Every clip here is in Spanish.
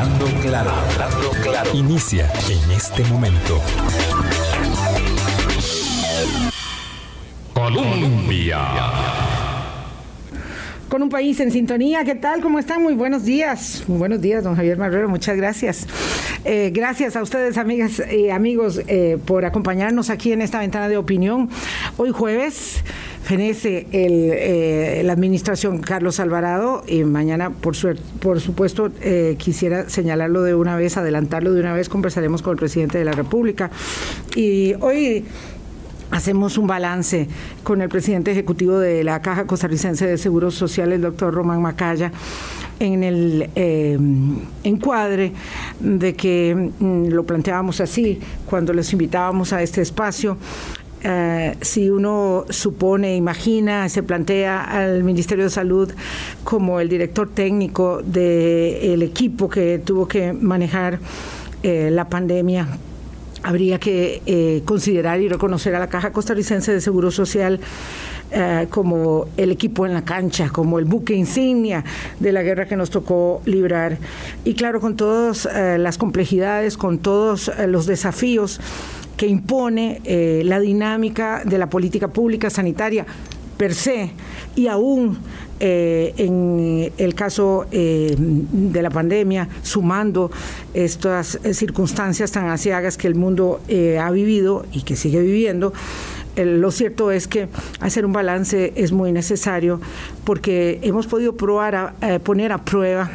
Hablando claro, hablando claro. Inicia en este momento. Colombia. Con un país en sintonía, ¿qué tal? ¿Cómo están? Muy buenos días. Muy buenos días, don Javier Marrero, muchas gracias. Eh, gracias a ustedes, amigas y amigos, eh, por acompañarnos aquí en esta ventana de opinión. Hoy jueves el, eh, la administración Carlos Alvarado y mañana, por, por supuesto, quisiera señalarlo de una vez, adelantarlo de una vez, conversaremos con el presidente de la República. Y hoy hacemos un balance con el presidente ejecutivo de la Caja Costarricense de Seguros Sociales, el doctor Román Macaya, en el eh, encuadre de que mm, lo planteábamos así cuando les invitábamos a este espacio. Eh, si uno supone, imagina, se plantea al Ministerio de Salud como el director técnico del equipo que tuvo que manejar eh, la pandemia habría que eh, considerar y reconocer a la Caja Costarricense de Seguro Social eh, como el equipo en la cancha, como el buque insignia de la guerra que nos tocó librar. Y claro, con todas eh, las complejidades, con todos los desafíos que impone la dinámica de la política pública sanitaria per se y aún eh, en el caso eh, de la pandemia, sumando estas circunstancias tan asiagas que el mundo eh, ha vivido y que sigue viviendo, lo cierto es que hacer un balance es muy necesario porque hemos podido probar poner a prueba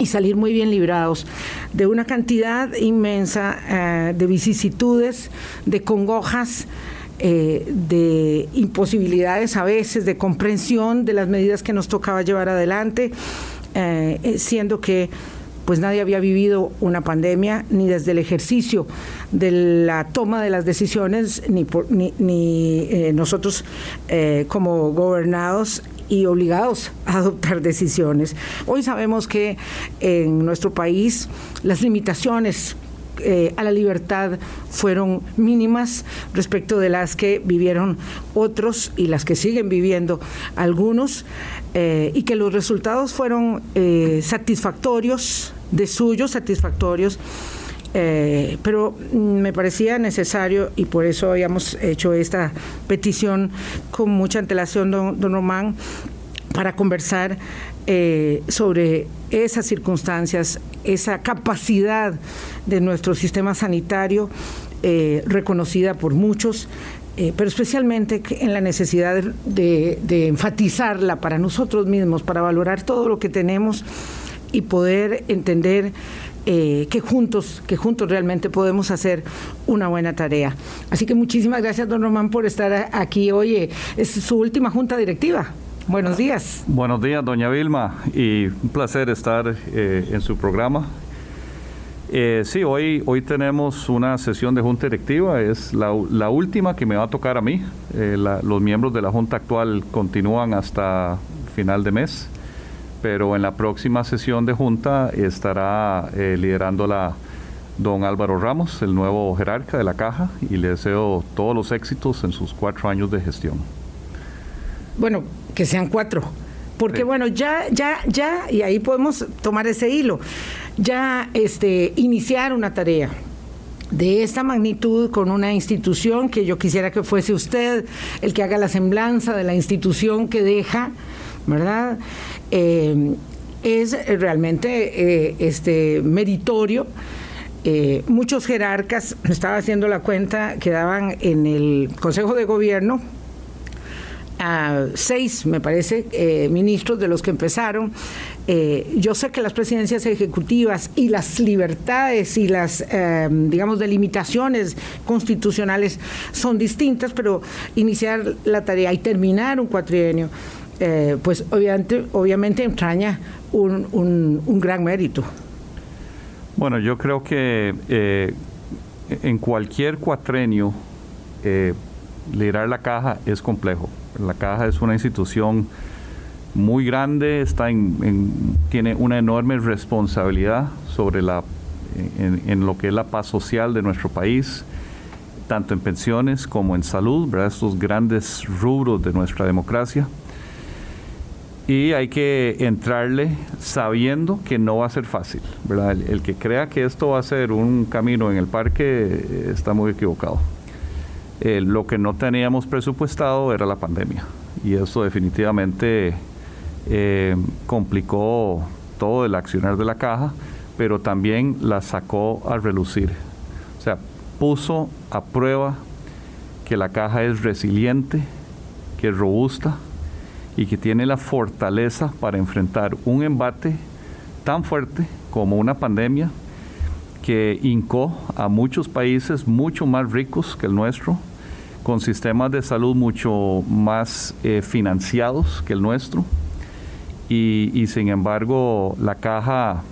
y salir muy bien librados de una cantidad inmensa de vicisitudes, de congojas, eh, de imposibilidades a veces, de comprensión de las medidas que nos tocaba llevar adelante, eh, eh, siendo que pues nadie había vivido una pandemia, ni desde el ejercicio de la toma de las decisiones, ni, ni, nosotros como gobernados y obligados a adoptar decisiones. Hoy sabemos que en nuestro país las limitaciones eh, a la libertad fueron mínimas respecto de las que vivieron otros y las que siguen viviendo algunos, eh, y que los resultados fueron eh, satisfactorios, de suyos satisfactorios. Pero me parecía necesario y por eso habíamos hecho esta petición con mucha antelación, don, don Román, para conversar eh, sobre esas circunstancias, esa capacidad de nuestro sistema sanitario eh, reconocida por muchos, eh, pero especialmente en la necesidad de, enfatizarla para nosotros mismos, para valorar todo lo que tenemos y poder entender que juntos, que juntos realmente podemos hacer una buena tarea. Así que muchísimas gracias, don Román, por estar aquí. Oye, es su última junta directiva. Buenos días. Buenos días, doña Vilma, y un placer estar eh, en su programa. Eh, sí, hoy, hoy tenemos una sesión de junta directiva, es la, última que me va a tocar a mí. Eh, los miembros de la junta actual continúan hasta final de mes, pero en la próxima sesión de junta estará liderándola don Álvaro Ramos, el nuevo jerarca de la caja, y le deseo todos los éxitos en sus cuatro años de gestión. Bueno, que sean cuatro. Porque bueno, ya, ya, ya, y ahí podemos tomar ese hilo, ya este, iniciar una tarea de esta magnitud con una institución que yo quisiera que fuese usted el que haga la semblanza de la institución que deja, ¿verdad? Eh, es realmente eh, este, meritorio. Eh, muchos jerarcas, estaba haciendo la cuenta, quedaban en el Consejo de Gobierno, seis, me parece, ministros de los que empezaron. Yo sé que las presidencias ejecutivas y las libertades y las, eh, digamos, delimitaciones constitucionales son distintas, pero iniciar la tarea y terminar un cuatrienio, pues obviamente, obviamente entraña un, un, gran mérito. Bueno, yo creo que en cualquier cuatrenio liderar la caja es complejo la Caja es una institución muy grande, está en, tiene una enorme responsabilidad sobre la, en, lo que es la paz social de nuestro país, tanto en pensiones como en salud, ¿verdad? estos grandes rubros de nuestra democracia. Y hay que entrarle sabiendo que no va a ser fácil. El, que crea que esto va a ser un camino en el parque eh, está muy equivocado. Eh, lo que no teníamos presupuestado era la pandemia y eso definitivamente eh, complicó todo el accionar de la caja, pero también la sacó a relucir. O sea, puso a prueba que la caja es resiliente, que es robusta, y que tiene la fortaleza para enfrentar un embate tan fuerte como una pandemia que hincó a muchos países mucho más ricos que el nuestro, con sistemas de salud mucho más eh, financiados que el nuestro, y, sin embargo la caja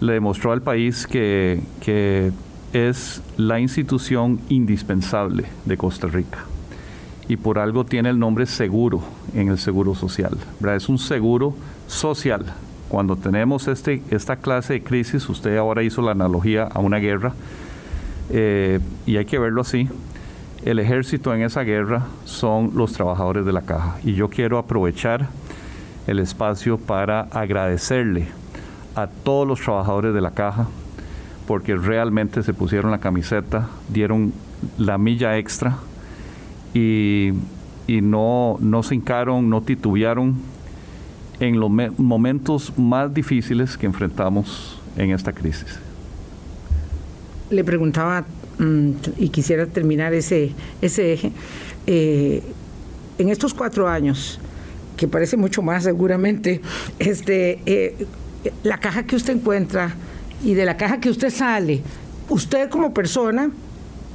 le demostró al país que, que es la institución indispensable de Costa Rica. Y por algo tiene el nombre seguro en el seguro social. Es un seguro social. Cuando tenemos este, esta clase de crisis, usted ahora hizo la analogía a una guerra, eh, y hay que verlo así, el ejército en esa guerra son los trabajadores de la caja. Y yo quiero aprovechar el espacio para agradecerle a todos los trabajadores de la caja, porque realmente se pusieron la camiseta, dieron la milla extra y, no, no se hincaron, no titubearon en los momentos más difíciles que enfrentamos en esta crisis. Le preguntaba, mm, y quisiera terminar ese, ese eje, eh, en estos cuatro años, que parece mucho más seguramente, este, eh, la caja que usted encuentra y de la caja que usted sale, usted como persona,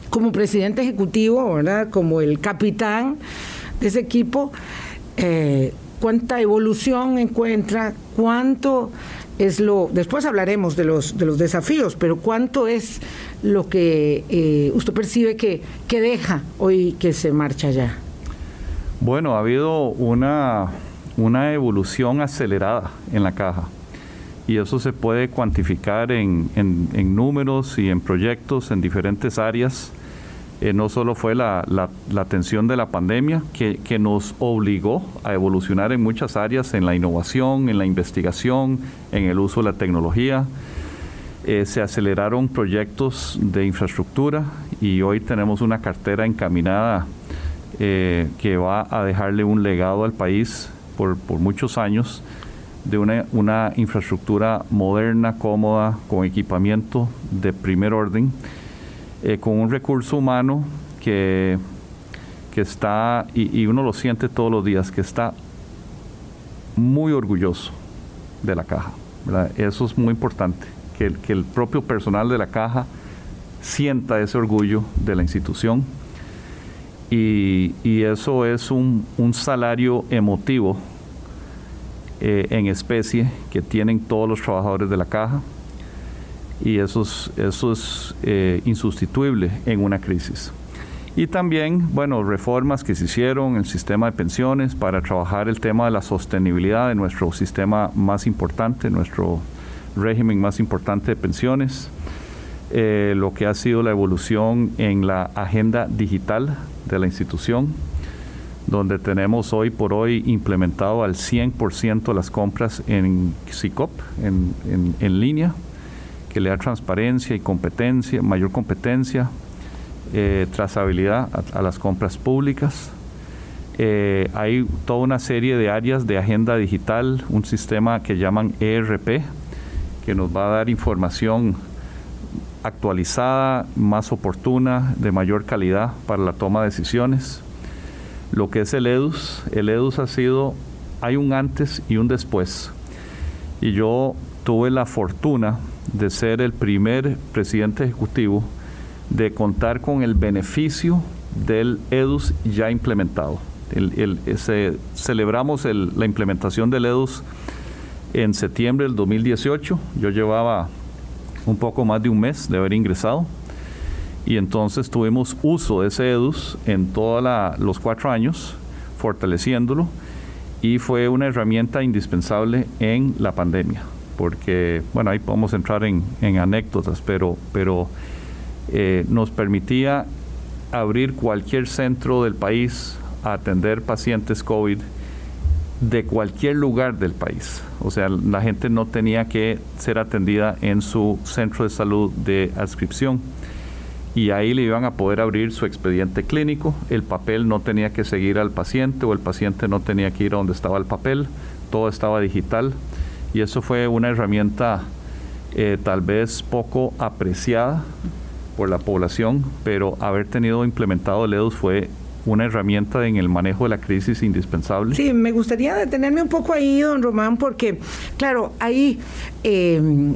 como presidente ejecutivo, ¿verdad? Como el capitán ese equipo, eh, cuánta evolución encuentra, cuánto es lo, después hablaremos de los, de los desafíos, pero cuánto es lo que eh, usted percibe que, que deja hoy que se marcha ya. Bueno, ha habido una, una evolución acelerada en la caja y eso se puede cuantificar en, en, números y en proyectos en diferentes áreas. Eh, no solo fue la, la, atención de la pandemia que, que, nos obligó a evolucionar en muchas áreas, en la innovación, en la investigación, en el uso de la tecnología. Eh, se aceleraron proyectos de infraestructura y hoy tenemos una cartera encaminada eh, que va a dejarle un legado al país por, por muchos años de una, una, infraestructura moderna, cómoda, con equipamiento de primer orden, eh, con un recurso humano que, que está, y, uno lo siente todos los días, que está muy orgulloso de la caja. Eso es muy importante, que, que el propio personal de la caja sienta ese orgullo de la institución. Y, y eso es un, un salario emotivo eh, en especie que tienen todos los trabajadores de la caja y eso es, eso es eh, insustituible en una crisis. Y también, bueno, reformas que se hicieron en el sistema de pensiones para trabajar el tema de la sostenibilidad de nuestro sistema más importante, nuestro régimen más importante de pensiones, eh, lo que ha sido la evolución en la agenda digital de la institución, donde tenemos hoy por hoy implementado al 100% las compras en SICOP, en, en, línea, que le da transparencia y competencia, mayor competencia, eh, trazabilidad a, las compras públicas. Eh, hay toda una serie de áreas de agenda digital, un sistema que llaman ERP, que nos va a dar información actualizada, más oportuna, de mayor calidad para la toma de decisiones lo que es el EDUS. El EDUS ha sido, hay un antes y un después. Y yo tuve la fortuna de ser el primer presidente ejecutivo de contar con el beneficio del EDUS ya implementado. El, celebramos la implementación del EDUS en septiembre del 2018. Yo llevaba un poco más de un mes de haber ingresado y entonces tuvimos uso de ese EDUS en todos los cuatro años, fortaleciéndolo, y fue una herramienta indispensable en la pandemia, porque, bueno, ahí podemos entrar en, anécdotas, pero, pero eh, nos permitía abrir cualquier centro del país a atender pacientes COVID de cualquier lugar del país. O sea, la gente no tenía que ser atendida en su centro de salud de adscripción. Y ahí le iban a poder abrir su expediente clínico. El papel no tenía que seguir al paciente o el paciente no tenía que ir a donde estaba el papel. Todo estaba digital. Y eso fue una herramienta eh, tal vez poco apreciada por la población, pero haber tenido implementado el fue una herramienta en el manejo de la crisis indispensable. Sí, me gustaría detenerme un poco ahí, don Román, porque, claro, ahí... Em,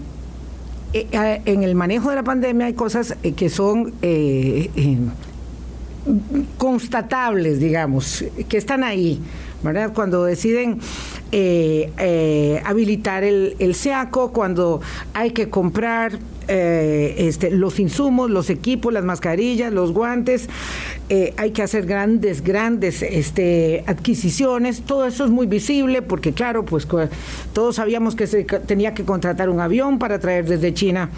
eh, en el manejo de la pandemia hay cosas eh, que son eh, constatables, digamos, que están ahí. Cuando deciden habilitar el, el SEACO, cuando hay que comprar eh, este, los insumos, los equipos, las mascarillas, los guantes, eh, hay que hacer grandes, grandes este, adquisiciones, todo eso es muy visible porque claro, pues todos sabíamos que se tenía que contratar un avión para traer desde China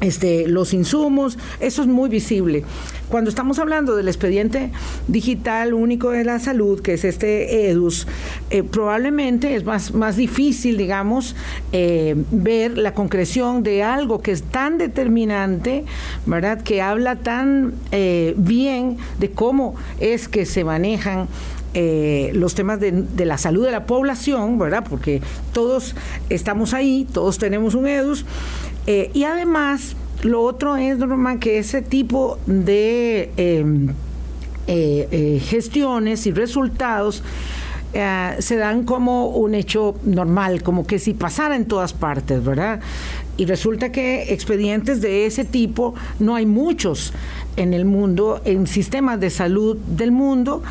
este, los insumos, eso es muy visible. Cuando estamos hablando del expediente digital único de la salud, que es este EDUS, eh, probablemente es más, más difícil, digamos, eh, ver la concreción de algo que es tan determinante, ¿verdad? Que habla tan eh, bien de cómo es que se manejan los temas de, la salud de la población, ¿verdad? Porque todos estamos ahí, todos tenemos un EDUS, eh, y además, lo otro es, Norma, que ese tipo de em, eh, eh, gestiones y resultados se dan como un hecho normal, como que si pasara en todas partes, ¿verdad? Y resulta que expedientes de ese tipo no hay muchos en el mundo, en sistemas de salud del mundo.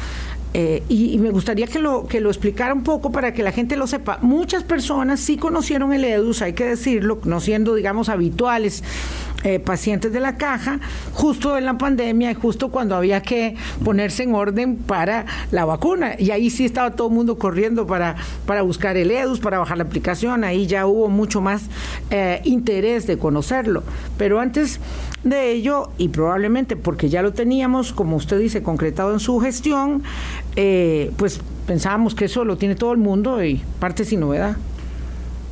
Eh, y, me gustaría que lo, que lo explicara un poco para que la gente lo sepa. Muchas personas sí conocieron el EDUS, hay que decirlo, no siendo, digamos, habituales eh, pacientes de la caja, justo en la pandemia y justo cuando había que ponerse en orden para la vacuna. Y ahí sí estaba todo el mundo corriendo para, para buscar el EDUS, para bajar la aplicación, ahí ya hubo mucho más eh, interés de conocerlo. Pero antes de ello, y probablemente porque ya lo teníamos, como usted dice, concretado en su gestión, eh, pues pensábamos que eso lo tiene todo el mundo y parte sin novedad.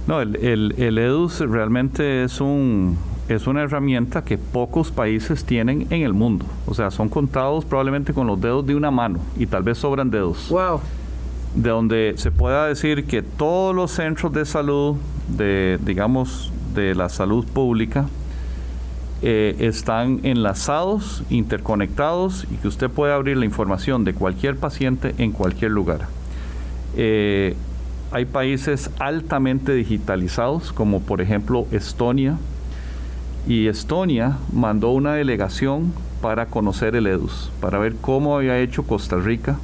No, el, el, EDUS realmente es un es una herramienta que pocos países tienen en el mundo. O sea, son contados probablemente con los dedos de una mano y tal vez sobran dedos. Wow. De donde se pueda decir que todos los centros de salud, de digamos, de la salud pública, eh, están enlazados, interconectados y que usted puede abrir la información de cualquier paciente en cualquier lugar. Eh, hay países altamente digitalizados, como por ejemplo Estonia, y Estonia mandó una delegación para conocer el EDUS, para ver cómo había hecho Costa Rica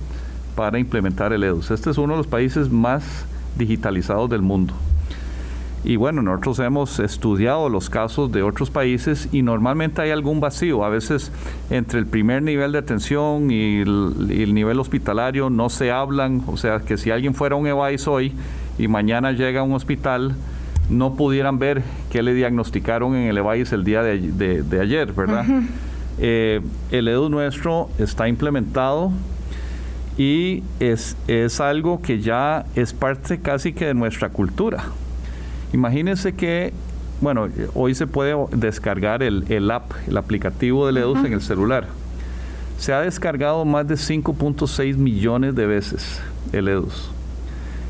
para implementar el EDUS. Este es uno de los países más digitalizados del mundo. Y bueno, nosotros hemos estudiado los casos de otros países y normalmente hay algún vacío. A veces entre el primer nivel de atención y el, nivel hospitalario no se hablan. O sea, que si alguien fuera un EVAIS hoy y mañana llega a un hospital, no pudieran ver qué le diagnosticaron en el EVAIS el día de, ayer, ¿verdad? Eh, el EDU nuestro está implementado y es, es algo que ya es parte casi que de nuestra cultura. Imagínense que, bueno, hoy se puede descargar el, el app, el aplicativo de EDUS en el celular. Se ha descargado más de 5.6 millones de veces el EDUS.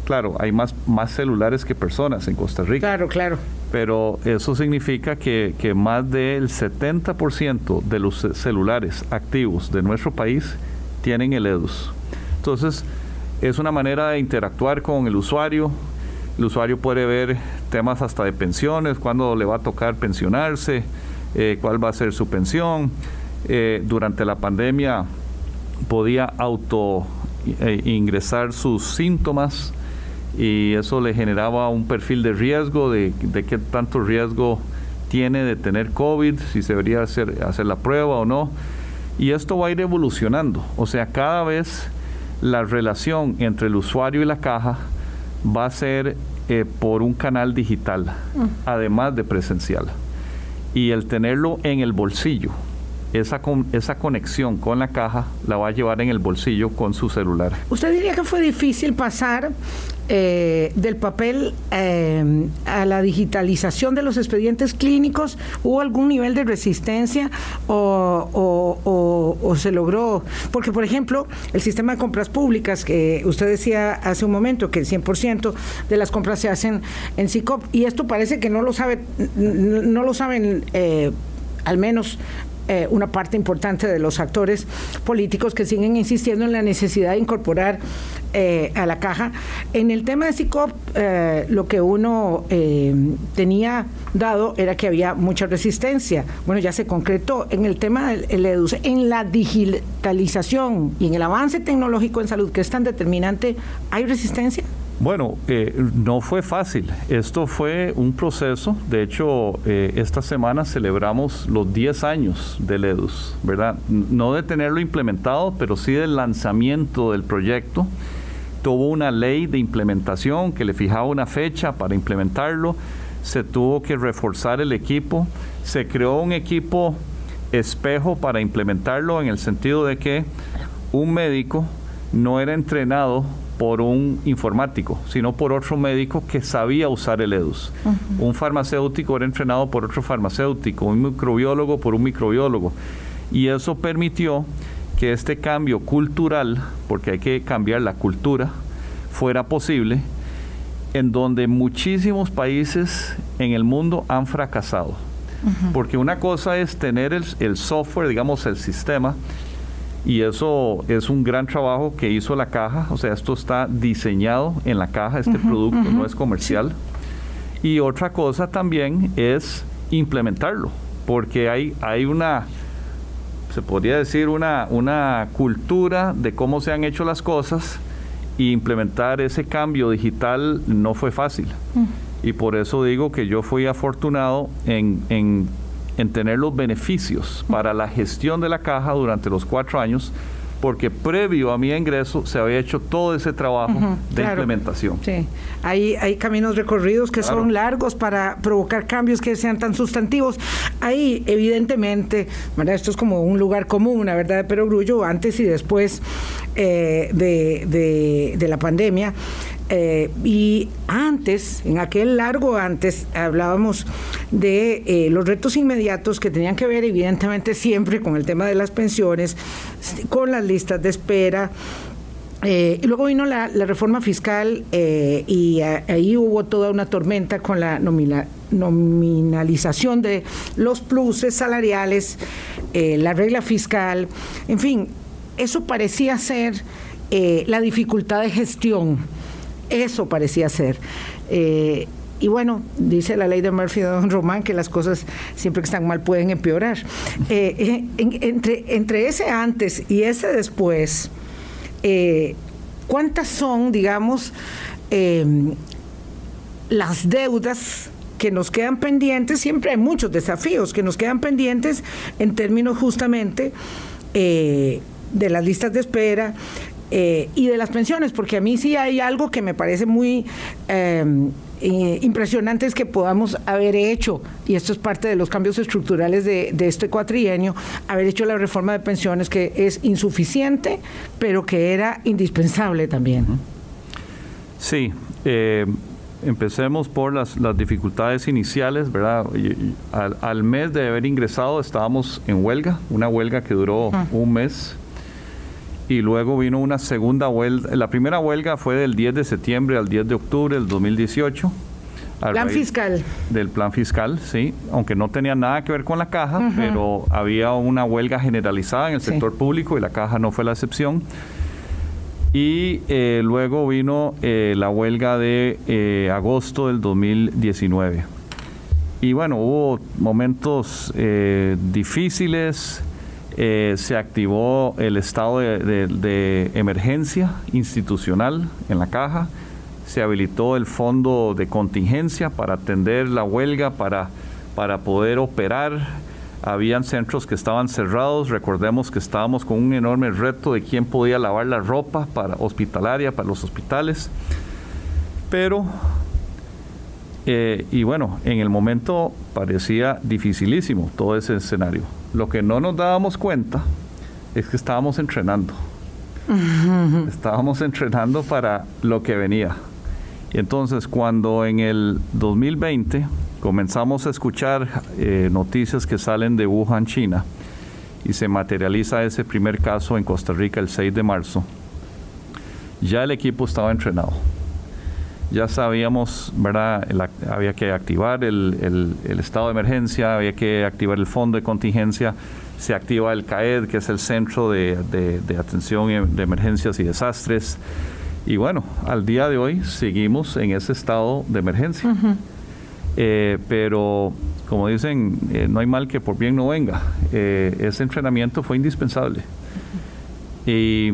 Claro, hay más, más celulares que personas en Costa Rica. Claro, claro. Pero eso significa que, que más del 70% de los celulares activos de nuestro país tienen el EDUS. Entonces, es una manera de interactuar con el usuario, el usuario puede ver temas hasta de pensiones, cuándo le va a tocar pensionarse, eh, cuál va a ser su pensión. Eh, durante la pandemia podía auto eh, ingresar sus síntomas y eso le generaba un perfil de riesgo, de, de, qué tanto riesgo tiene de tener COVID, si se debería hacer, hacer la prueba o no. Y esto va a ir evolucionando. O sea, cada vez la relación entre el usuario y la caja va a ser eh, por un canal digital, mm. además de presencial. Y el tenerlo en el bolsillo, esa, esa conexión con la caja la va a llevar en el bolsillo con su celular. ¿Usted diría que fue difícil pasar eh, del papel eh, a la digitalización de los expedientes clínicos? ¿Hubo algún nivel de resistencia o, se logró? Porque, por ejemplo, el sistema de compras públicas, que usted decía hace un momento que el 100% de las compras se hacen en SICOP, y esto parece que no lo sabe, no lo saben. Eh, al menos eh, una parte importante de los actores políticos que siguen insistiendo en la necesidad de incorporar eh, a la caja. En el tema de SICOP, eh, lo que uno tenía dado era que había mucha resistencia. Bueno, ya se concretó. En el tema del EDUS, en la digitalización y en el avance tecnológico en salud, que es tan determinante, ¿hay resistencia? Bueno, eh, no fue fácil. Esto fue un proceso. De hecho, eh, esta semana celebramos los 10 años del EDUS, ¿verdad? No de tenerlo implementado, pero sí del lanzamiento del proyecto. Tuvo una ley de implementación que le fijaba una fecha para implementarlo. Se tuvo que reforzar el equipo. Se creó un equipo espejo para implementarlo en el sentido de que un médico no era entrenado por un informático, sino por otro médico que sabía usar el EDUS. Un farmacéutico era entrenado por otro farmacéutico, un microbiólogo por un microbiólogo. Y eso permitió que este cambio cultural, porque hay que cambiar la cultura, fuera posible, en donde muchísimos países en el mundo han fracasado. Porque una cosa es tener el, el software, digamos, el sistema, y eso es un gran trabajo que hizo la caja, o sea, esto está diseñado en la caja, este producto no es comercial. Y otra cosa también es implementarlo, porque hay, hay una, se podría decir, una, una cultura de cómo se han hecho las cosas y implementar ese cambio digital no fue fácil. Y por eso digo que yo fui afortunado en, en en tener los beneficios para la gestión de la caja durante los cuatro años porque previo a mi ingreso se había hecho todo ese trabajo de implementación. Sí, hay, hay caminos recorridos que son largos para provocar cambios que sean tan sustantivos. Ahí, evidentemente, esto es como un lugar común, una verdad de perogrullo, antes y después eh, de, de la pandemia. Eh, y antes, en aquel largo antes, hablábamos de eh, los retos inmediatos que tenían que ver evidentemente siempre con el tema de las pensiones, con las listas de espera. Eh, y luego vino la, reforma fiscal y ahí hubo toda una tormenta con la nominalización de los pluses salariales, la regla fiscal, en fin, eso parecía ser la dificultad de gestión eso parecía ser. Eh, y bueno, dice la ley de Murphy de Don Román que las cosas siempre que están mal pueden empeorar. Eh, entre, entre ese antes y ese después, eh, ¿cuántas son, digamos, em, las deudas que nos quedan pendientes? Siempre hay muchos desafíos que nos quedan pendientes en términos justamente de las listas de espera, eh, y de las pensiones, porque a mí sí hay algo que me parece muy em, eh, impresionante es que podamos haber hecho, y esto es parte de los cambios estructurales de, este cuatrienio, haber hecho la reforma de pensiones que es insuficiente, pero que era indispensable también. Sí. Eh, empecemos por las, dificultades iniciales, ¿verdad? al, mes de haber ingresado estábamos en huelga, una huelga que duró un mes y luego vino una segunda huelga. La primera huelga fue del 10 de septiembre al 10 de octubre del 2018. Plan fiscal. Del plan fiscal, sí, aunque no tenía nada que ver con la caja, pero había una huelga generalizada en el sector público y la caja no fue la excepción. Y eh, luego vino eh, la huelga de eh, agosto del 2019. Y bueno, hubo momentos difíciles, eh, se activó el estado de, emergencia institucional en la caja, se habilitó el fondo de contingencia para atender la huelga, para, para poder operar. Habían centros que estaban cerrados, recordemos que estábamos con un enorme reto de quién podía lavar la ropa para hospitalaria, para los hospitales. Pero Eh, y bueno, en el momento parecía dificilísimo todo ese escenario. Lo que no nos dábamos cuenta es que estábamos entrenando. Estábamos entrenando para lo que venía. Y entonces cuando en el 2020 comenzamos a escuchar eh, noticias que salen de Wuhan, China, y se materializa ese primer caso en Costa Rica el 6 de marzo, ya el equipo estaba entrenado. Ya sabíamos, ¿verdad? había que activar el, estado de emergencia, había que activar el fondo de contingencia, se activa el CAED, que es el Centro de, Atención de Emergencias y Desastres. Y bueno, al día de hoy seguimos en ese estado de emergencia. Eh, pero, como dicen, eh, no hay mal que por bien no venga. Eh, ese entrenamiento fue indispensable. Y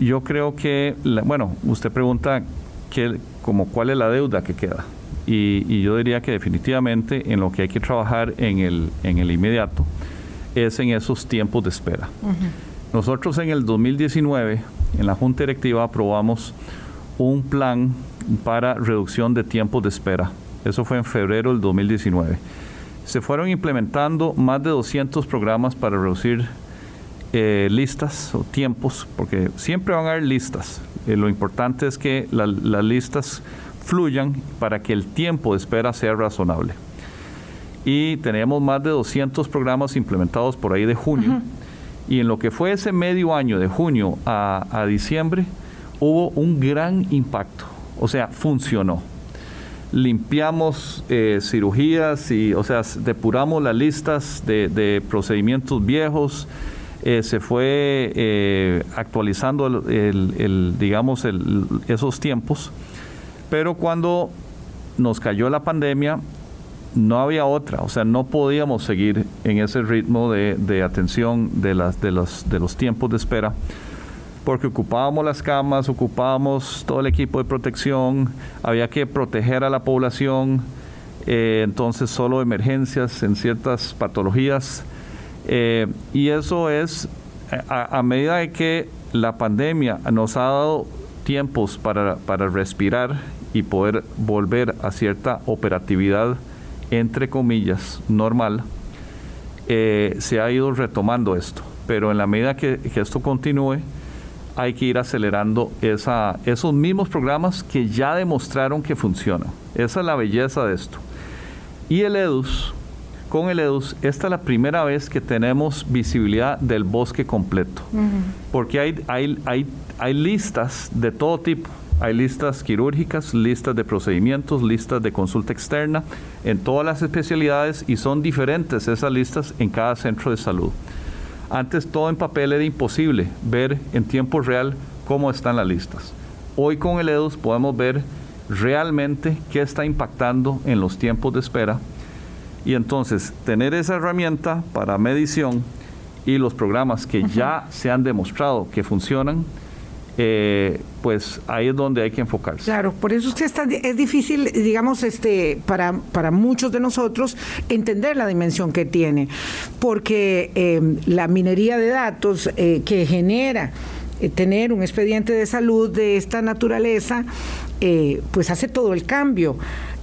yo creo que, bueno, usted pregunta que, como cuál es la deuda que queda. Y, yo diría que definitivamente en lo que hay que trabajar en el, en el inmediato es en esos tiempos de espera. Nosotros en el 2019, en la Junta Directiva, aprobamos un plan para reducción de tiempos de espera eso fue en febrero del 2019. Se fueron implementando más de 200 programas para reducir eh, listas o tiempos, porque siempre van a haber listas. Eh, lo importante es que las listas fluyan para que el tiempo de espera sea razonable. Y tenemos más de 200 programas implementados por ahí de junio. Y en lo que fue ese medio año, de junio a diciembre, hubo un gran impacto. O sea, funcionó limpiamos eh, cirugías y, o sea, depuramos las listas de, procedimientos viejos, eh, se fue eh, actualizando el, digamos, esos tiempos, pero cuando nos cayó la pandemia, no había otra, o sea, no podíamos seguir en ese ritmo de, atención de, las, de, los, de los tiempos de espera porque ocupábamos las camas, ocupábamos todo el equipo de protección, había que proteger a la población, eh, entonces solo emergencias en ciertas patologías. Eh, y eso es a, medida de que la pandemia nos ha dado tiempos para, respirar y poder volver a cierta operatividad, entre comillas, normal, eh, se ha ido retomando esto. Pero en la medida que esto continúe, hay que ir acelerando esa, esos mismos programas que ya demostraron que funcionan. Esa es la belleza de esto. Y el EDUS, con el EDUS, esta es la primera vez que tenemos visibilidad del bosque completo, porque hay, hay, hay, hay listas de todo tipo. Hay listas quirúrgicas, listas de procedimientos, listas de consulta externa en todas las especialidades y son diferentes esas listas en cada centro de salud. Antes todo en papel era imposible ver en tiempo real cómo están las listas. Hoy con el EDUS podemos ver realmente qué está impactando en los tiempos de espera y entonces tener esa herramienta para medición y los programas que ya se han demostrado que funcionan, eh, pues ahí es donde hay que enfocarse. Claro, por eso es está, es difícil, digamos, este, para, para muchos de nosotros entender la dimensión que tiene, porque eh, la minería de datos eh, que genera tener un expediente de salud de esta naturaleza, pues hace todo el cambio.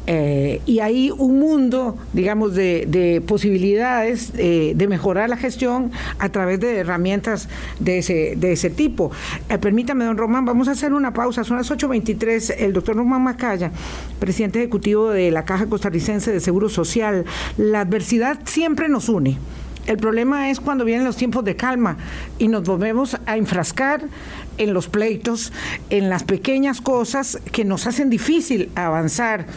Eh, y hay un mundo, digamos, de, posibilidades eh, de mejorar la gestión a través de herramientas de ese, de ese tipo. Eh, permítame, don Román, vamos a hacer una pausa. Son las 8.23. El doctor Román Macaya, presidente ejecutivo de la Caja Costarricense de Seguro Social. La adversidad siempre nos une. El problema es cuando vienen los tiempos de calma y nos volvemos a enfrascar en los pleitos, en las pequeñas cosas que nos hacen difícil avanzar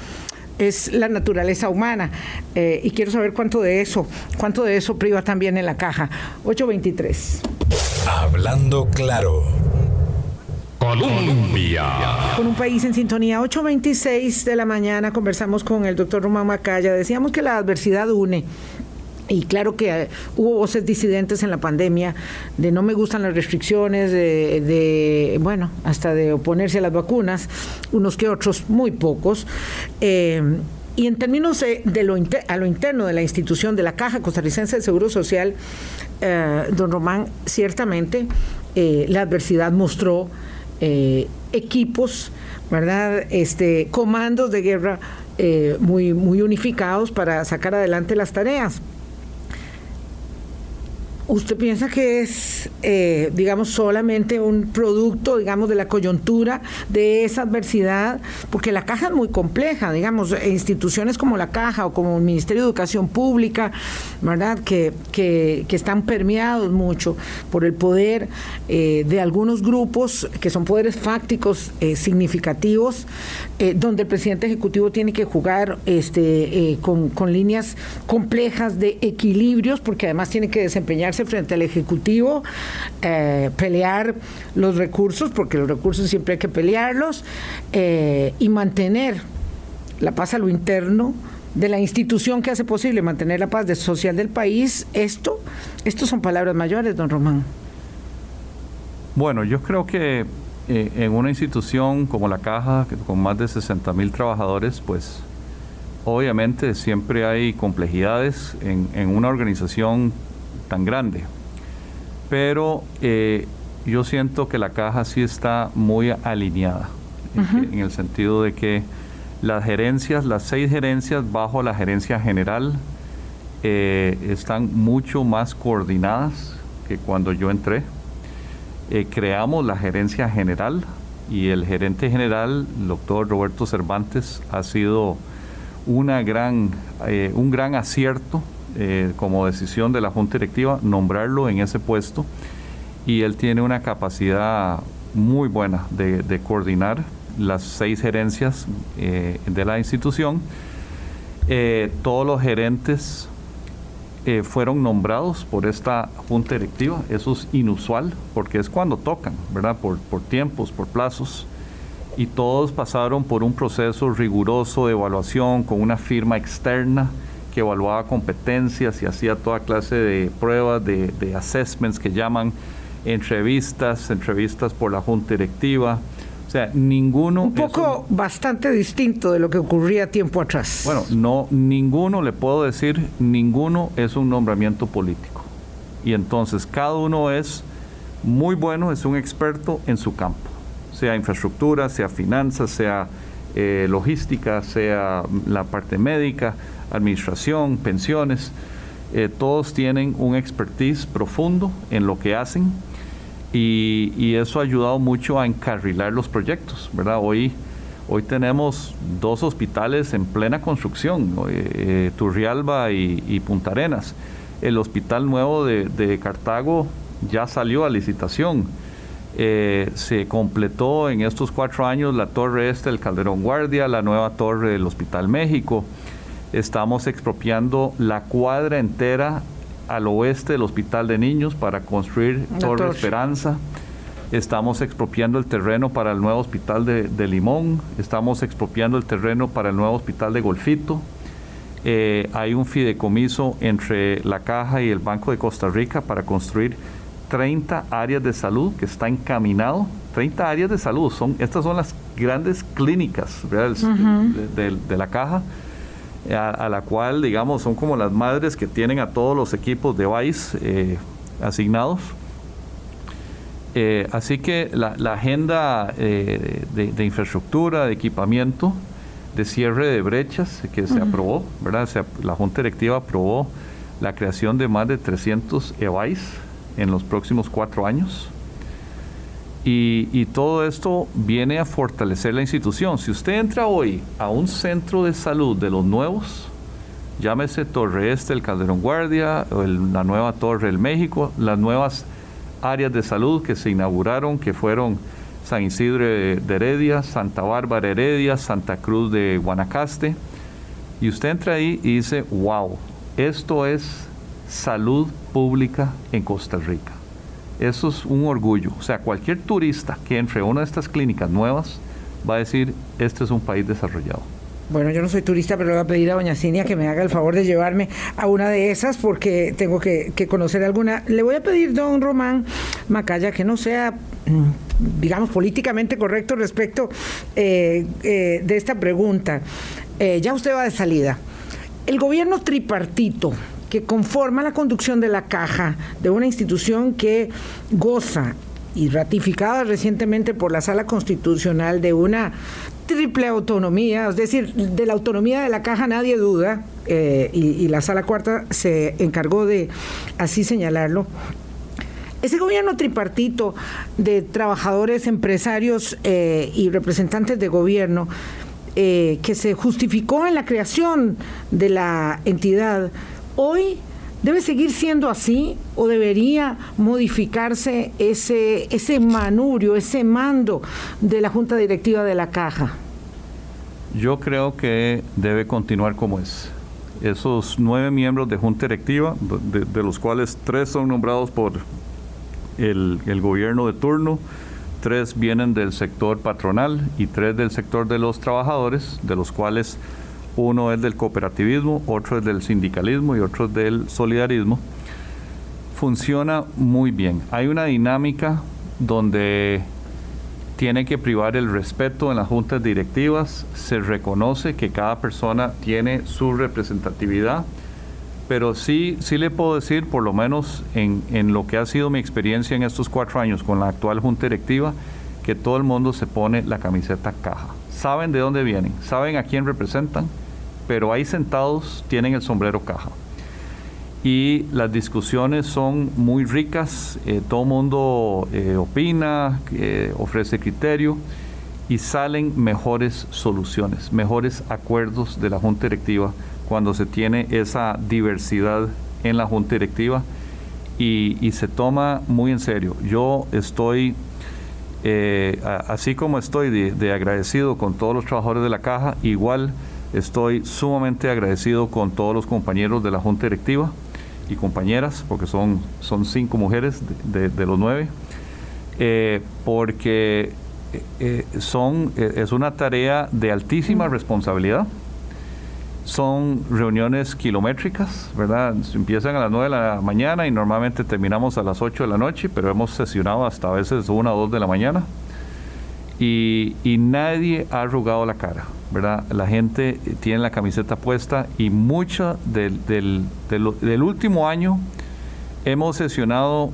es la naturaleza humana eh, y quiero saber cuánto de eso, cuánto de eso priva también en la caja. 823. Hablando claro. Colombia. Con un país en sintonía, 8.26 de la mañana conversamos con el doctor Román Macaya. Decíamos que la adversidad une. Y claro que eh, hubo voces disidentes en la pandemia de no me gustan las restricciones, de, bueno, hasta de oponerse a las vacunas, unos que otros, muy pocos. Eh, y en términos de, lo a lo interno de la institución de la Caja Costarricense de Seguro Social, eh, don Román, ciertamente la adversidad mostró equipos, ¿verdad? Este, comandos de guerra eh, muy, muy unificados para sacar adelante las tareas. ¿Usted piensa que es, eh, digamos, solamente un producto, digamos, de la coyuntura de esa adversidad? Porque la caja es muy compleja, digamos, instituciones como la caja o como el Ministerio de Educación Pública, ¿verdad? Que, que, están permeados mucho por el poder eh, de algunos grupos que son poderes fácticos eh, significativos, donde el presidente ejecutivo tiene que jugar este, con, con líneas complejas de equilibrios, porque además tiene que desempeñar frente al Ejecutivo, eh, pelear los recursos, porque los recursos siempre hay que pelearlos, eh, y mantener la paz a lo interno de la institución que hace posible mantener la paz social del país, esto, esto son palabras mayores, don Román. Bueno, yo creo que eh, en una institución como la Caja, con más de 60 mil trabajadores, pues obviamente siempre hay complejidades en, en una organización tan grande. Pero eh, yo siento que la caja sí está muy alineada, en, el sentido de que las gerencias, las seis gerencias bajo la gerencia general, eh, están mucho más coordinadas que cuando yo entré. Eh, creamos la gerencia general y el gerente general, el doctor Roberto Cervantes, ha sido una gran, un gran acierto eh, como decisión de la Junta Directiva nombrarlo en ese puesto y él tiene una capacidad muy buena de, coordinar las seis gerencias eh, de la institución. Eh, todos los gerentes fueron nombrados por esta junta directiva. Eso es inusual porque es cuando tocan, ¿verdad? Por, por tiempos, por plazos. Y todos pasaron por un proceso riguroso de evaluación con una firma externa que evaluaba competencias y hacía toda clase de pruebas, de, assessments que llaman entrevistas, entrevistas por la junta directiva. O sea, ninguno... Un poco bastante distinto de lo que ocurría tiempo atrás. Bueno, no, ninguno, le puedo decir, ninguno es un nombramiento político. Y entonces cada uno es muy bueno, es un experto en su campo, sea infraestructura, sea finanzas, sea eh, logística, sea la parte médica administración, pensiones, eh, todos tienen un expertise profundo en lo que hacen y, eso ha ayudado mucho a encarrilar los proyectos, ¿verdad? Hoy, hoy tenemos dos hospitales en plena construcción, eh, Turrialba y, Punta Arenas. El hospital nuevo de, Cartago ya salió a licitación. Eh, se completó en estos cuatro años la torre este del Calderón Guardia, la nueva torre del Hospital México, estamos expropiando la cuadra entera al oeste del Hospital de Niños para construir Torre, Esperanza. Estamos expropiando el terreno para el nuevo hospital de, Limón. Estamos expropiando el terreno para el nuevo hospital de Golfito. Eh, hay un fideicomiso entre la Caja y el Banco de Costa Rica para construir 30 áreas de salud que está encaminado. 30 áreas de salud. Son, estas son las grandes clínicas de la Caja a, la cual, digamos, son como las madres que tienen a todos los equipos de Vice eh, asignados. Eh, así que la, agenda eh, de, infraestructura, de equipamiento, de cierre de brechas que se aprobó, ¿verdad? la Junta Directiva aprobó la creación de más de 300 EVAIS en los próximos cuatro años. Y, todo esto viene a fortalecer la institución. Si usted entra hoy a un centro de salud de los nuevos, llámese Torre Este, el Calderón Guardia, la nueva Torre del México, las nuevas áreas de salud que se inauguraron, que fueron San Isidro de Heredia, Santa Bárbara Heredia, Santa Cruz de Guanacaste, y usted entra ahí y dice, wow, esto es salud pública en Costa Rica. Eso es un orgullo. O sea, cualquier turista que entre a una de estas clínicas nuevas va a decir, este es un país desarrollado. Bueno, yo no soy turista, pero le voy a pedir a doña Cinia que me haga el favor de llevarme a una de esas porque tengo que, conocer alguna. Le voy a pedir, don Román Macaya, que no sea, mm, digamos, políticamente correcto respecto eh, eh, de esta pregunta. Eh, ya usted va de salida. El gobierno tripartito, que conforma la conducción de la caja de una institución que goza y ratificada recientemente por la Sala Constitucional de una triple autonomía, es decir, de la autonomía de la caja nadie duda, eh, y, la Sala Cuarta se encargó de así señalarlo. Ese gobierno tripartito de trabajadores, empresarios eh, y representantes de gobierno eh, que se justificó en la creación de la entidad, hoy ¿Debe seguir siendo así o debería modificarse ese, ese manurio, ese mando de la Junta Directiva de la Caja? Yo creo que debe continuar como es. Esos nueve miembros de Junta Directiva, de, los cuales tres son nombrados por el, el gobierno de turno, tres vienen del sector patronal y tres del sector de los trabajadores, de los cuales uno es del cooperativismo, otro es del sindicalismo y otro es del solidarismo. Funciona muy bien. Hay una dinámica donde tiene que privar el respeto en las juntas directivas, se reconoce que cada persona tiene su representatividad, pero sí, sí le puedo decir, por lo menos en, en lo que ha sido mi experiencia en estos cuatro años con la actual junta directiva, que todo el mundo se pone la camiseta caja. Saben de dónde vienen, saben a quién representan, pero ahí sentados tienen el sombrero caja. Y las discusiones son muy ricas, eh, todo mundo eh, opina, ofrece criterio y salen mejores soluciones, mejores acuerdos de la Junta Directiva cuando se tiene esa diversidad en la Junta Directiva y, se toma muy en serio. Yo estoy, eh, así como estoy de agradecido con todos los trabajadores de la caja, igual Estoy sumamente agradecido con todos los compañeros de la Junta Directiva y compañeras, porque son, son cinco mujeres de, los nueve, eh, porque eh, eh, son, es una tarea de altísima responsabilidad. Son reuniones kilométricas, ¿verdad? Empiezan a las nueve de la mañana y normalmente terminamos a las 8 de la noche, pero hemos sesionado hasta a veces una o dos de la mañana. Y, y nadie ha arrugado la cara. La gente tiene la camiseta puesta y mucho del, del, último año hemos sesionado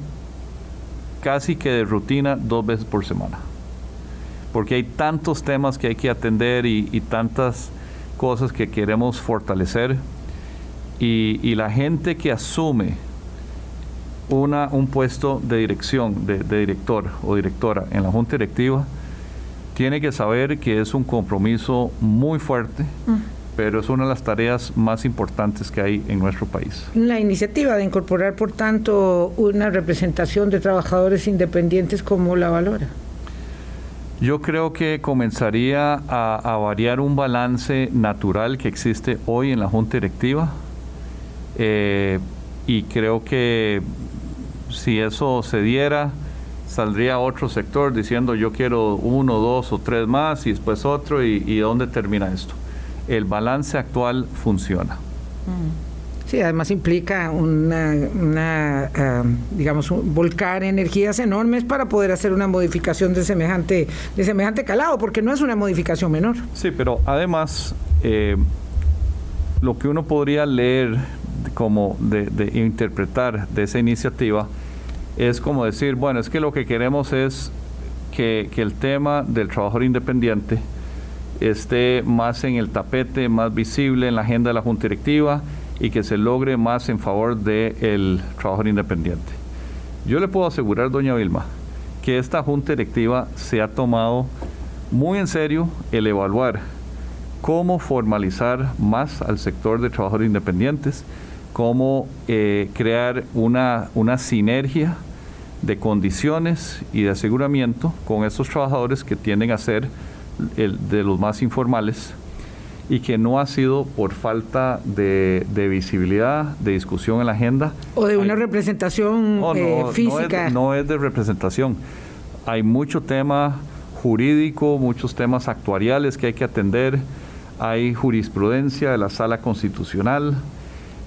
casi que de rutina dos veces por semana. Porque hay tantos temas que hay que atender y, tantas cosas que queremos fortalecer. Y, la gente que asume una, un puesto de dirección, de, de director o directora en la junta directiva, tiene que saber que es un compromiso muy fuerte, mm. pero es una de las tareas más importantes que hay en nuestro país. La iniciativa de incorporar, por tanto, una representación de trabajadores independientes, ¿cómo la valora? Yo creo que comenzaría a, variar un balance natural que existe hoy en la Junta Directiva eh, y creo que si eso se diera, saldría otro sector diciendo yo quiero uno, dos o tres más y después otro y, dónde termina esto. El balance actual funciona. Mm. Sí, además implica una, ah, digamos, volcar energías enormes para poder hacer una modificación de semejante, de semejante calado, porque no es una modificación menor. Sí, pero además eh, lo que uno podría leer como de, de interpretar de esa iniciativa es como decir, bueno, es que lo que queremos es que, el tema del trabajador independiente esté más en el tapete, más visible en la agenda de la Junta Directiva y que se logre más en favor del trabajador independiente. Yo le puedo asegurar, doña Vilma, que esta Junta Directiva se ha tomado muy en serio el evaluar cómo formalizar más al sector de trabajadores independientes, cómo eh, crear una, una sinergia de condiciones y de aseguramiento con estos trabajadores que tienden a ser el, de los más informales y que no ha sido por falta de, visibilidad, de discusión en la agenda. O de una representación eh, física. no es de representación. Hay mucho tema jurídico, muchos temas actuariales que hay que atender. Hay jurisprudencia de la sala constitucional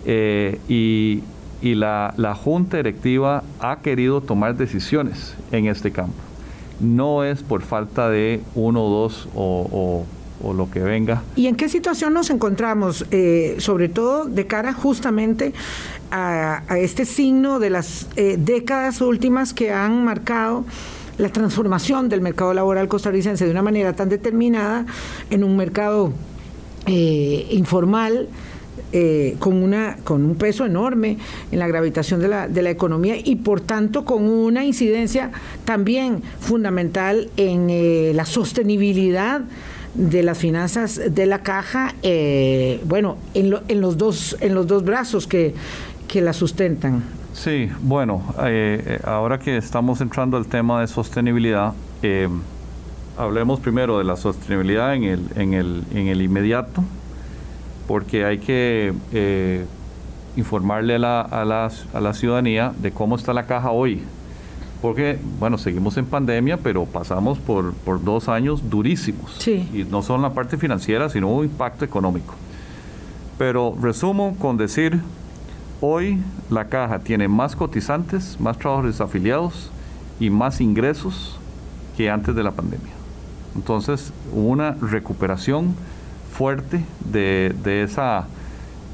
eh, y, la, Junta Directiva ha querido tomar decisiones en este campo. No es por falta de uno o dos o, lo que venga. ¿Y en qué situación nos encontramos, eh, sobre todo de cara justamente a, este signo de las eh, décadas últimas que han marcado la transformación del mercado laboral costarricense de una manera tan determinada en un mercado eh, informal. Eh, con, una, con un peso enorme en la gravitación de la, de la economía y por tanto con una incidencia también fundamental en eh, la sostenibilidad de las finanzas de la caja, bueno, en, en, los dos, en los dos brazos que, que la sustentan. Sí, bueno, eh, ahora que estamos entrando al tema de sostenibilidad, eh, hablemos primero de la sostenibilidad en el, en el, en el inmediato, porque hay que eh, informarle a la, a, la, a la ciudadanía de cómo está la caja hoy. Porque, bueno, seguimos en pandemia, pero pasamos por, por dos años durísimos. Sí. Y no solo en la parte financiera, sino un impacto económico. Pero resumo con decir Hoy la caja tiene más cotizantes, más trabajadores afiliados y más ingresos que antes de la pandemia. Entonces una recuperación fuerte de, esa,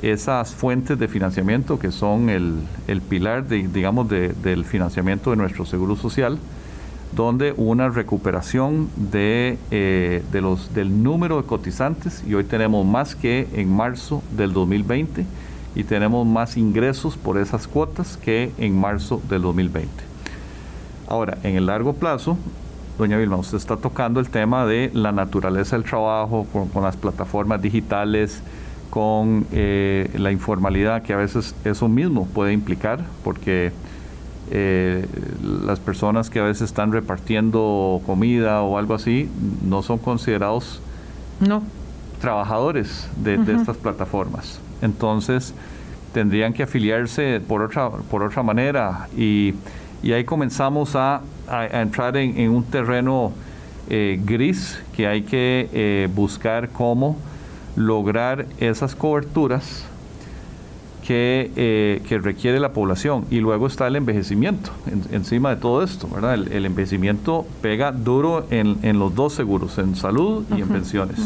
esas fuentes de financiamiento que son el, pilar, de, digamos, del financiamiento de nuestro seguro social, donde una recuperación de, eh, de los, del número de cotizantes y hoy tenemos más que en marzo del 2020 y tenemos más ingresos por esas cuotas que en marzo del 2020. Ahora, en el largo plazo, doña Vilma, usted está tocando el tema de la naturaleza del trabajo con, las plataformas digitales, con eh, la informalidad que a veces eso mismo puede implicar, porque eh, las personas que a veces están repartiendo comida o algo así no son considerados no. trabajadores de estas plataformas entonces tendrían que afiliarse por otra, por otra manera y, ahí comenzamos a, entrar en, un terreno eh, gris que hay que eh, buscar cómo lograr esas coberturas que, eh, que, requiere la población. Y luego está el envejecimiento encima de todo esto, ¿verdad? El, envejecimiento pega duro en, en, los dos seguros, en salud y en pensiones.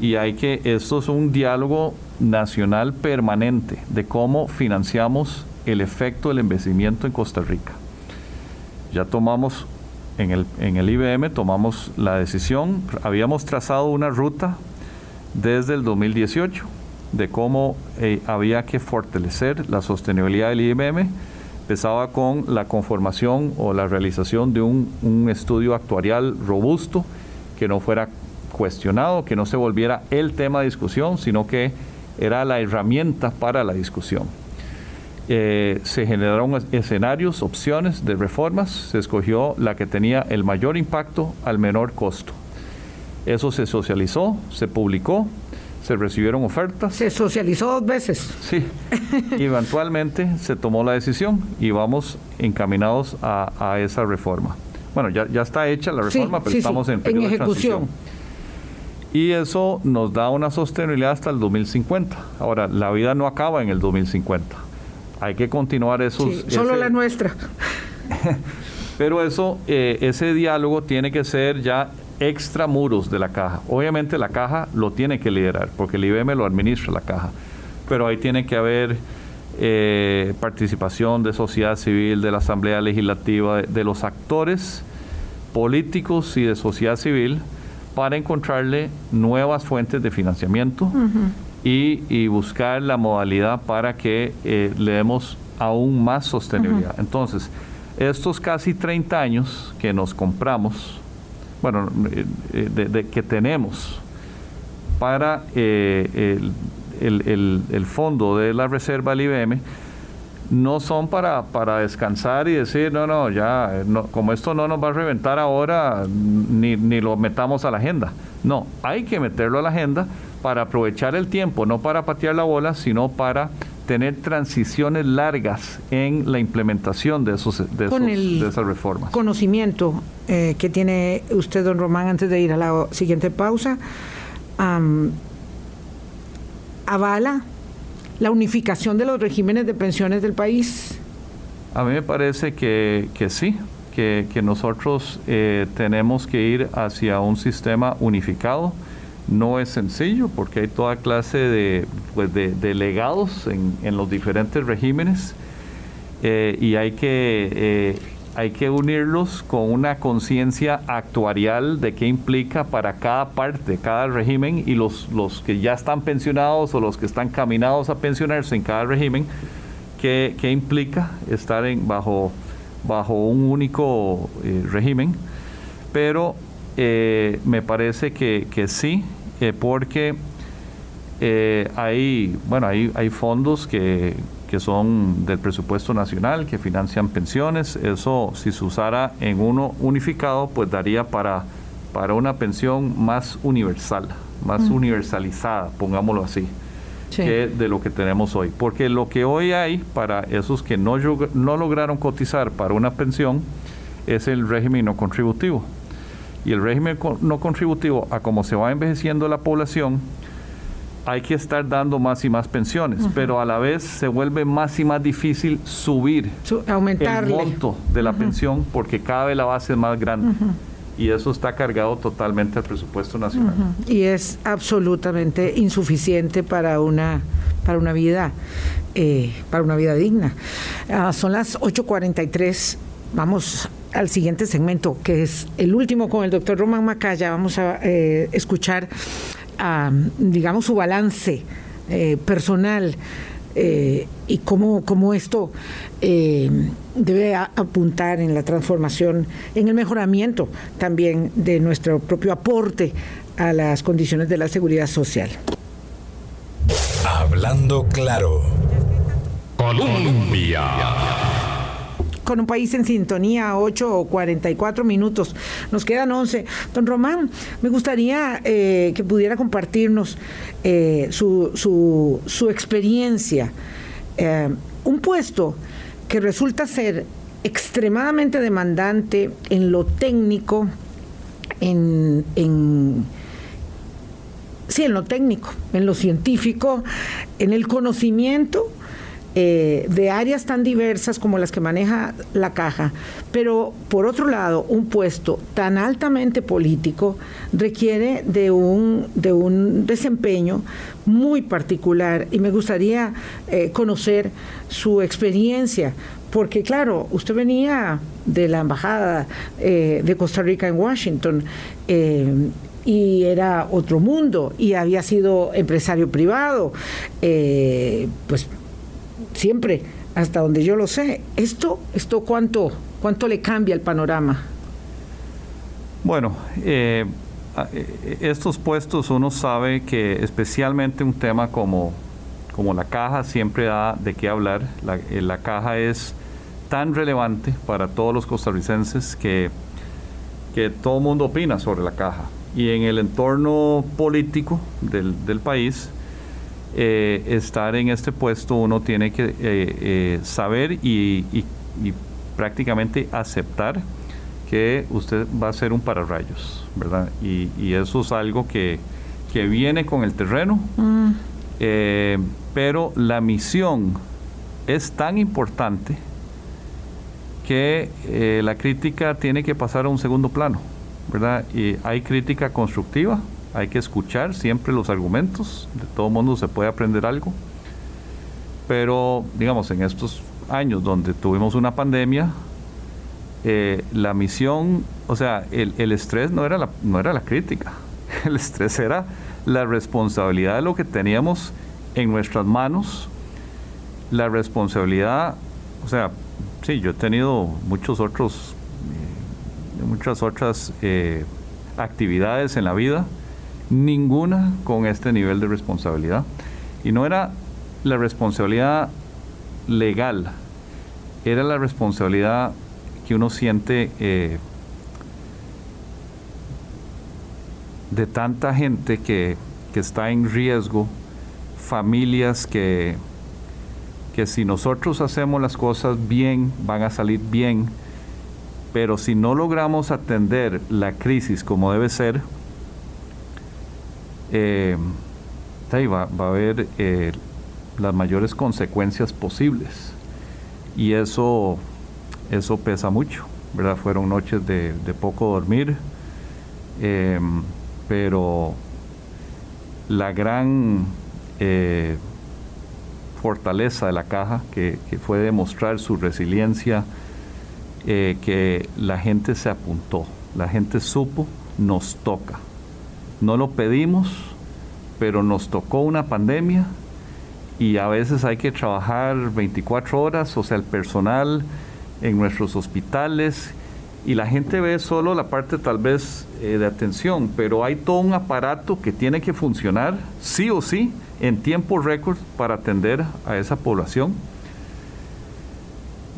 Y hay que, esto es un diálogo nacional permanente de cómo financiamos el efecto del envejecimiento en Costa Rica. Ya tomamos en el, en el IBM, tomamos la decisión, habíamos trazado una ruta desde el 2018 de cómo eh, había que fortalecer la sostenibilidad del IBM. Empezaba con la conformación o la realización de un, un estudio actuarial robusto que no fuera cuestionado, que no se volviera el tema de discusión, sino que era la herramienta para la discusión. Eh, se generaron escenarios, opciones de reformas, se escogió la que tenía el mayor impacto al menor costo. Eso se socializó, se publicó, se recibieron ofertas. Se socializó dos veces. Sí, eventualmente se tomó la decisión y vamos encaminados a, esa reforma. Bueno, ya, ya está hecha la reforma, pero estamos en, en ejecución y eso nos da una sostenibilidad hasta el 2050. Ahora, la vida no acaba en el 2050. Hay que continuar esos... solo la nuestra. Pero eso, eh, ese diálogo tiene que ser ya extramuros de la caja. Obviamente la caja lo tiene que liderar, porque el IBM lo administra la caja. Pero ahí tiene que haber eh, participación de sociedad civil, de la Asamblea Legislativa, de los actores políticos y de sociedad civil para encontrarle nuevas fuentes de financiamiento y, buscar la modalidad para que eh, le demos aún más sostenibilidad. Entonces, estos casi 30 años que nos compramos, bueno, eh, eh, de, que tenemos para el, el, fondo de la reserva del IBM, no son para, para descansar y decir, no, no, ya, como esto no nos va a reventar ahora, ni, ni lo metamos a la agenda. No, hay que meterlo a la agenda para aprovechar el tiempo, no para patear la bola, sino para tener transiciones largas en la implementación de, esos, de, esas reformas. Conocimiento eh, que tiene usted, don Román, antes de ir a la siguiente pausa, avala la unificación de los regímenes de pensiones del país? A mí me parece que, sí, que, nosotros eh, tenemos que ir hacia un sistema unificado. No es sencillo porque hay toda clase de, pues de, legados en, los diferentes regímenes eh, y hay que eh, hay que unirlos con una conciencia actuarial de qué implica para cada parte, cada régimen y los, los que ya están pensionados o los que están caminados a pensionarse en cada régimen, qué, qué implica estar en, bajo, bajo un único eh, régimen. Pero me parece que, que sí, eh, porque hay, bueno, hay, hay fondos que, que son del presupuesto nacional, que financian pensiones. Eso, si se usara en uno unificado, pues daría para, para una pensión más universal, más universalizada, pongámoslo así, que de lo que tenemos hoy. Porque lo que hoy hay para esos que no, no lograron cotizar para una pensión es el régimen no contributivo. Y el régimen no contributivo, a como se va envejeciendo la población, hay que estar dando más y más pensiones, pero a la vez se vuelve más y más difícil subir el monto de la pensión porque cada vez la base es más grande. Y eso está cargado totalmente al presupuesto nacional. Y es absolutamente insuficiente para una para una vida eh, para una vida digna. Ah, son las 8:43. Vamos al siguiente segmento, que es el último con el doctor Román Macaya. Vamos a eh, escuchar digamos, su balance eh, personal eh, y cómo, cómo esto eh, debe apuntar en la transformación, en el mejoramiento también de nuestro propio aporte a las condiciones de la seguridad social. Hablando claro. Colombia con un país en sintonía, 8 o 44 minutos. Nos quedan 11. Don Román, me gustaría eh, que pudiera compartirnos eh, su, su, experiencia. Eh, un puesto que resulta ser extremadamente demandante en lo técnico, en sí, en lo técnico, en lo científico, en el conocimiento eh, de áreas tan diversas como las que maneja la caja, pero por otro lado, un puesto tan altamente político requiere de un, de un desempeño muy particular. Y me gustaría eh, conocer su experiencia porque claro, usted venía de la embajada eh, de Costa Rica en Washington y era otro mundo y había sido empresario privado, pues siempre, hasta donde yo lo sé. ¿Esto, esto cuánto, cuánto le cambia el panorama? Bueno, eh, eh, estos puestos uno sabe que especialmente un tema como, como la caja siempre da de qué hablar. La, eh, caja es tan relevante para todos los costarricenses que, que todo el mundo opina sobre la caja. Y en el entorno político del, del país, eh, estar en este puesto uno tiene que eh, eh, saber y, prácticamente aceptar que usted va a ser un pararrayos, ¿verdad? Y, eso es algo que, viene con el terreno, mm. pero la misión es tan importante que la crítica tiene que pasar a un segundo plano, ¿verdad? Y hay crítica constructiva, hay que escuchar siempre los argumentos, de todo mundo se puede aprender algo, pero digamos, en estos años donde tuvimos una pandemia, eh, la misión, o sea, el, estrés no era, la, no era la crítica, el estrés era la responsabilidad de lo que teníamos en nuestras manos, la responsabilidad, o sea, sí, yo he tenido muchos otros, eh, muchas otras eh, actividades en la vida, ninguna con este nivel de responsabilidad. Y no era la responsabilidad legal, era la responsabilidad que uno siente eh, de tanta gente que, que, está en riesgo, familias que, que si nosotros hacemos las cosas bien, van a salir bien, pero si no logramos atender la crisis como debe ser, eh, va, a haber eh, las mayores consecuencias posibles. Y eso, eso pesa mucho, ¿verdad? Fueron noches de, poco dormir, em, pero la gran eh, fortaleza de la caja, que, fue demostrar su resiliencia que la gente se apuntó, la gente supo, nos toca. No lo pedimos, pero nos tocó una pandemia y a veces hay que trabajar 24 horas, o sea, el personal en nuestros hospitales y la gente ve solo la parte tal vez eh, de atención, pero hay todo un aparato que tiene que funcionar sí o sí en tiempo récord para atender a esa población.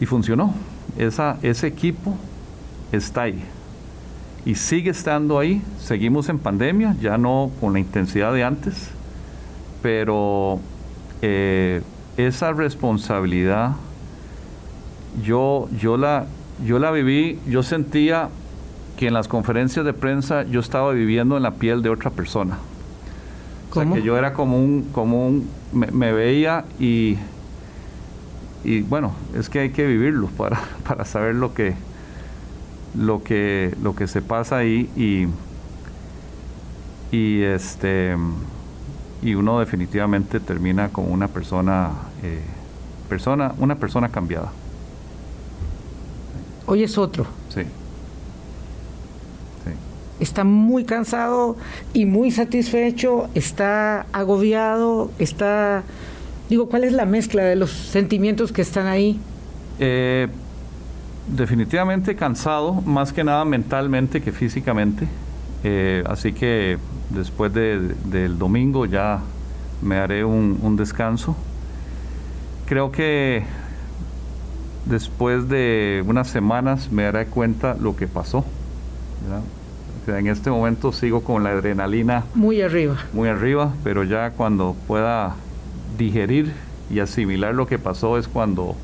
Y funcionó. Esa, ese equipo está ahí. Y sigue estando ahí. Seguimos en pandemia, ya no con la intensidad de antes, pero eh, esa responsabilidad yo, yo, la, yo la viví, yo sentía que en las conferencias de prensa yo estaba viviendo en la piel de otra persona. O sea, que yo era como un, como un, me, veía y, y bueno, es que hay que vivirlo para, para saber lo que, lo que, lo que se pasa ahí y, y este, y uno definitivamente termina como una persona, eh, persona, una persona cambiada. Hoy es otro. Sí. Está muy cansado y muy satisfecho, está agobiado, está... Digo, ¿cuál es la mezcla de los sentimientos que están ahí? Eh, definitivamente cansado, más que nada mentalmente que físicamente. Eh, así que después del domingo ya me haré un, un descanso. Creo que después de unas semanas me daré cuenta lo que pasó. en este momento sigo con la adrenalina muy arriba. Muy arriba, pero ya cuando pueda digerir y asimilar lo que pasó es cuando,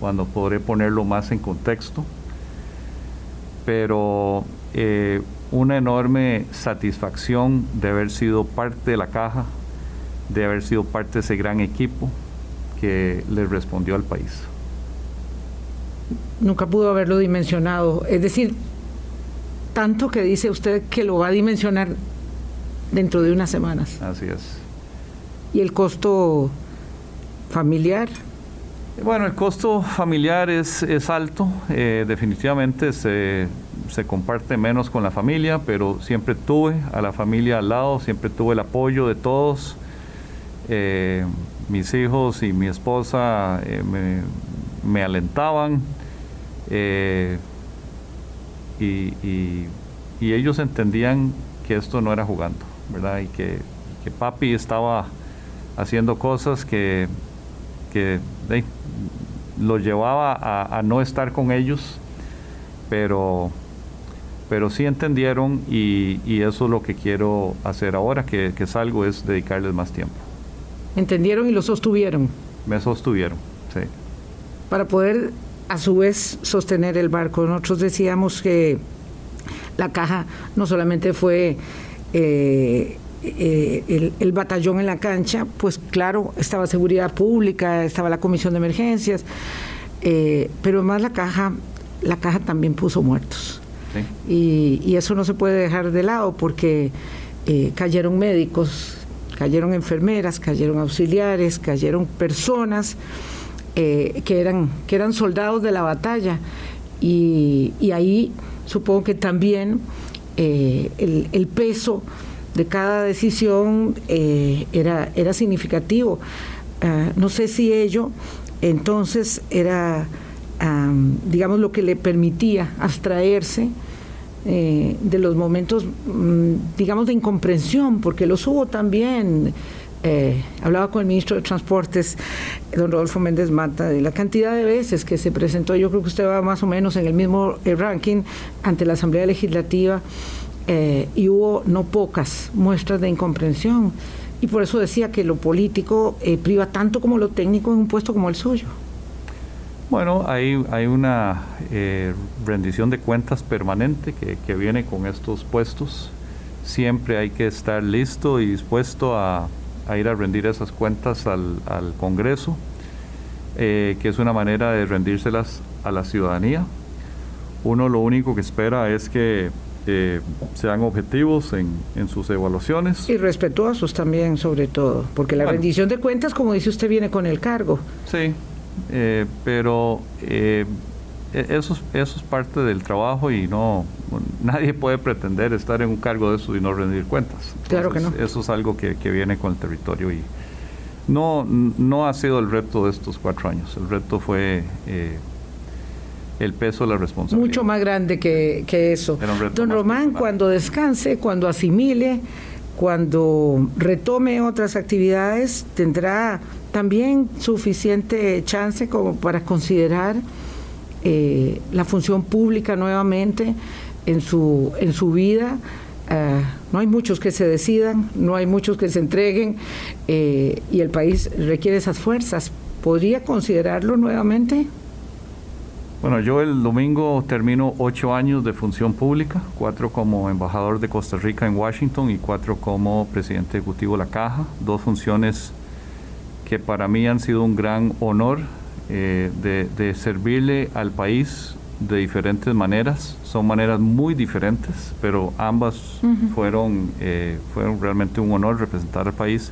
cuando podré ponerlo más en contexto. Pero eh, una enorme satisfacción de haber sido parte de la caja, de haber sido parte de ese gran equipo que le respondió al país nunca pudo haberlo dimensionado. Es decir, tanto que dice usted que lo va a dimensionar dentro de unas semanas. Así es. ¿Y el costo familiar? Bueno, el costo familiar es, es alto, eh, definitivamente se, se, comparte menos con la familia, pero siempre tuve a la familia al lado, siempre tuve el apoyo de todos. Eh, mis hijos y mi esposa eh, me, me alentaban eh, y, ellos entendían que esto no era jugando, ¿verdad? Y que, papi estaba haciendo cosas que, que lo llevaba a, no estar con ellos, pero, pero sí entendieron y, eso es lo que quiero hacer ahora que, que salgo, es dedicarles más tiempo. ¿Entendieron y lo sostuvieron? Me sostuvieron, sí para poder a su vez sostener el barco. Nosotros decíamos que la caja no solamente fue eh, eh, el, batallón en la cancha, pues claro, estaba seguridad pública, estaba la comisión de emergencias, eh, pero además la caja, la caja también puso muertos. Y, y, eso no se puede dejar de lado porque cayeron médicos, cayeron enfermeras, cayeron auxiliares, cayeron personas eh, que, eran, que eran soldados de la batalla. Y, ahí supongo que también eh, el, peso de cada decisión eh, era, era significativo. Ah, no sé si ello entonces era, digamos, lo que le permitía abstraerse de los momentos, mm, digamos, de incomprensión, porque los hubo también eh, hablaba con el ministro de Transportes, don Rodolfo Méndez Mata, de la cantidad de veces que se presentó, yo creo que usted va más o menos en el mismo eh, ranking ante la Asamblea Legislativa, eh, y hubo no pocas muestras de incomprensión. Y por eso decía que lo político priva tanto como lo técnico en un puesto como el suyo. Bueno, hay, hay una rendición de cuentas permanente que, que viene con estos puestos. Siempre hay que estar listo y dispuesto a a ir a rendir esas cuentas al, al Congreso, eh, que es una manera de rendírselas a la ciudadanía. Uno lo único que espera es que eh, sean objetivos en, en, sus evaluaciones. Y respetuosos también, sobre todo, porque la rendición de cuentas, como dice usted, viene con el cargo. Sí, eh, pero e, eso, eso es parte del trabajo y no nadie puede pretender estar en un cargo de eso y no rendir cuentas. claro que no. Eso es algo que, que, viene con el territorio y no, no ha sido el reto de estos cuatro años. El reto fue eh, el peso de la responsabilidad. Mucho más grande que, que eso. Don Román, cuando descanse, cuando asimile, cuando retome otras actividades, tendrá también suficiente chance como para considerar eh, la función pública nuevamente en su, en su vida. Uh, no hay muchos que se decidan, no hay muchos que se entreguen eh, y el país requiere esas fuerzas. ¿Podría considerarlo nuevamente? Bueno, yo el domingo termino ocho años de función pública, cuatro como embajador de Costa Rica en Washington y cuatro como presidente ejecutivo de la Caja, dos funciones que para mí han sido un gran honor eh, de, servirle al país de diferentes maneras. Son maneras muy diferentes, pero ambas fueron, eh, fueron realmente un honor representar al país.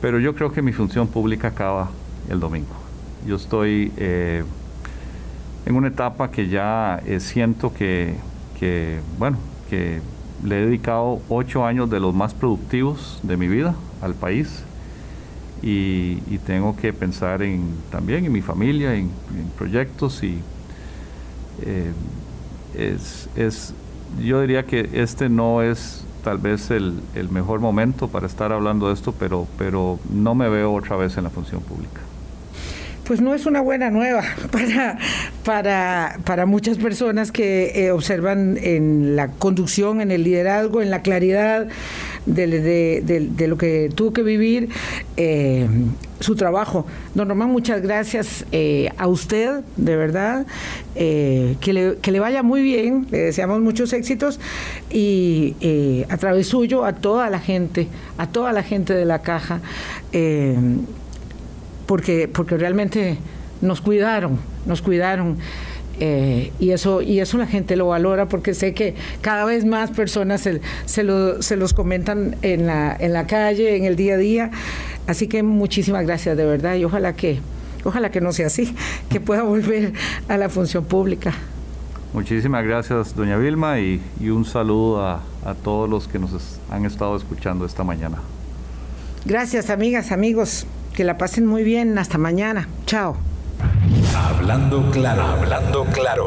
Pero yo creo que mi función pública acaba el domingo. Yo estoy eh, en una etapa que ya siento que, que, bueno, que le he dedicado ocho años de los más productivos de mi vida al país y, tengo que pensar en, también en mi familia, en, proyectos y eh, es, es, yo diría que este no es tal vez el, el, mejor momento para estar hablando de esto, pero, pero no me veo otra vez en la función pública pues no es una buena nueva para, para, para muchas personas que eh, observan en la conducción, en el liderazgo, en la claridad de, lo que tuvo que vivir eh, su trabajo. Don Román, muchas gracias eh, a usted, de verdad, que, le, que, le, vaya muy bien, le deseamos muchos éxitos y a través suyo a toda la gente, a toda la gente de la caja porque, porque realmente nos cuidaron, nos cuidaron. Eh, y, eso, y eso la gente lo valora porque sé que cada vez más personas se, se, los comentan en la, en la calle, en el día a día. Así que muchísimas gracias, de verdad, y ojalá que, ojalá que no sea así, que pueda volver a la función pública. Muchísimas gracias, doña Vilma, y, y un saludo a, a todos los que nos han estado escuchando esta mañana. Gracias, amigas, amigos. Que la pasen muy bien. Hasta mañana. Chao. Hablando claro, hablando claro.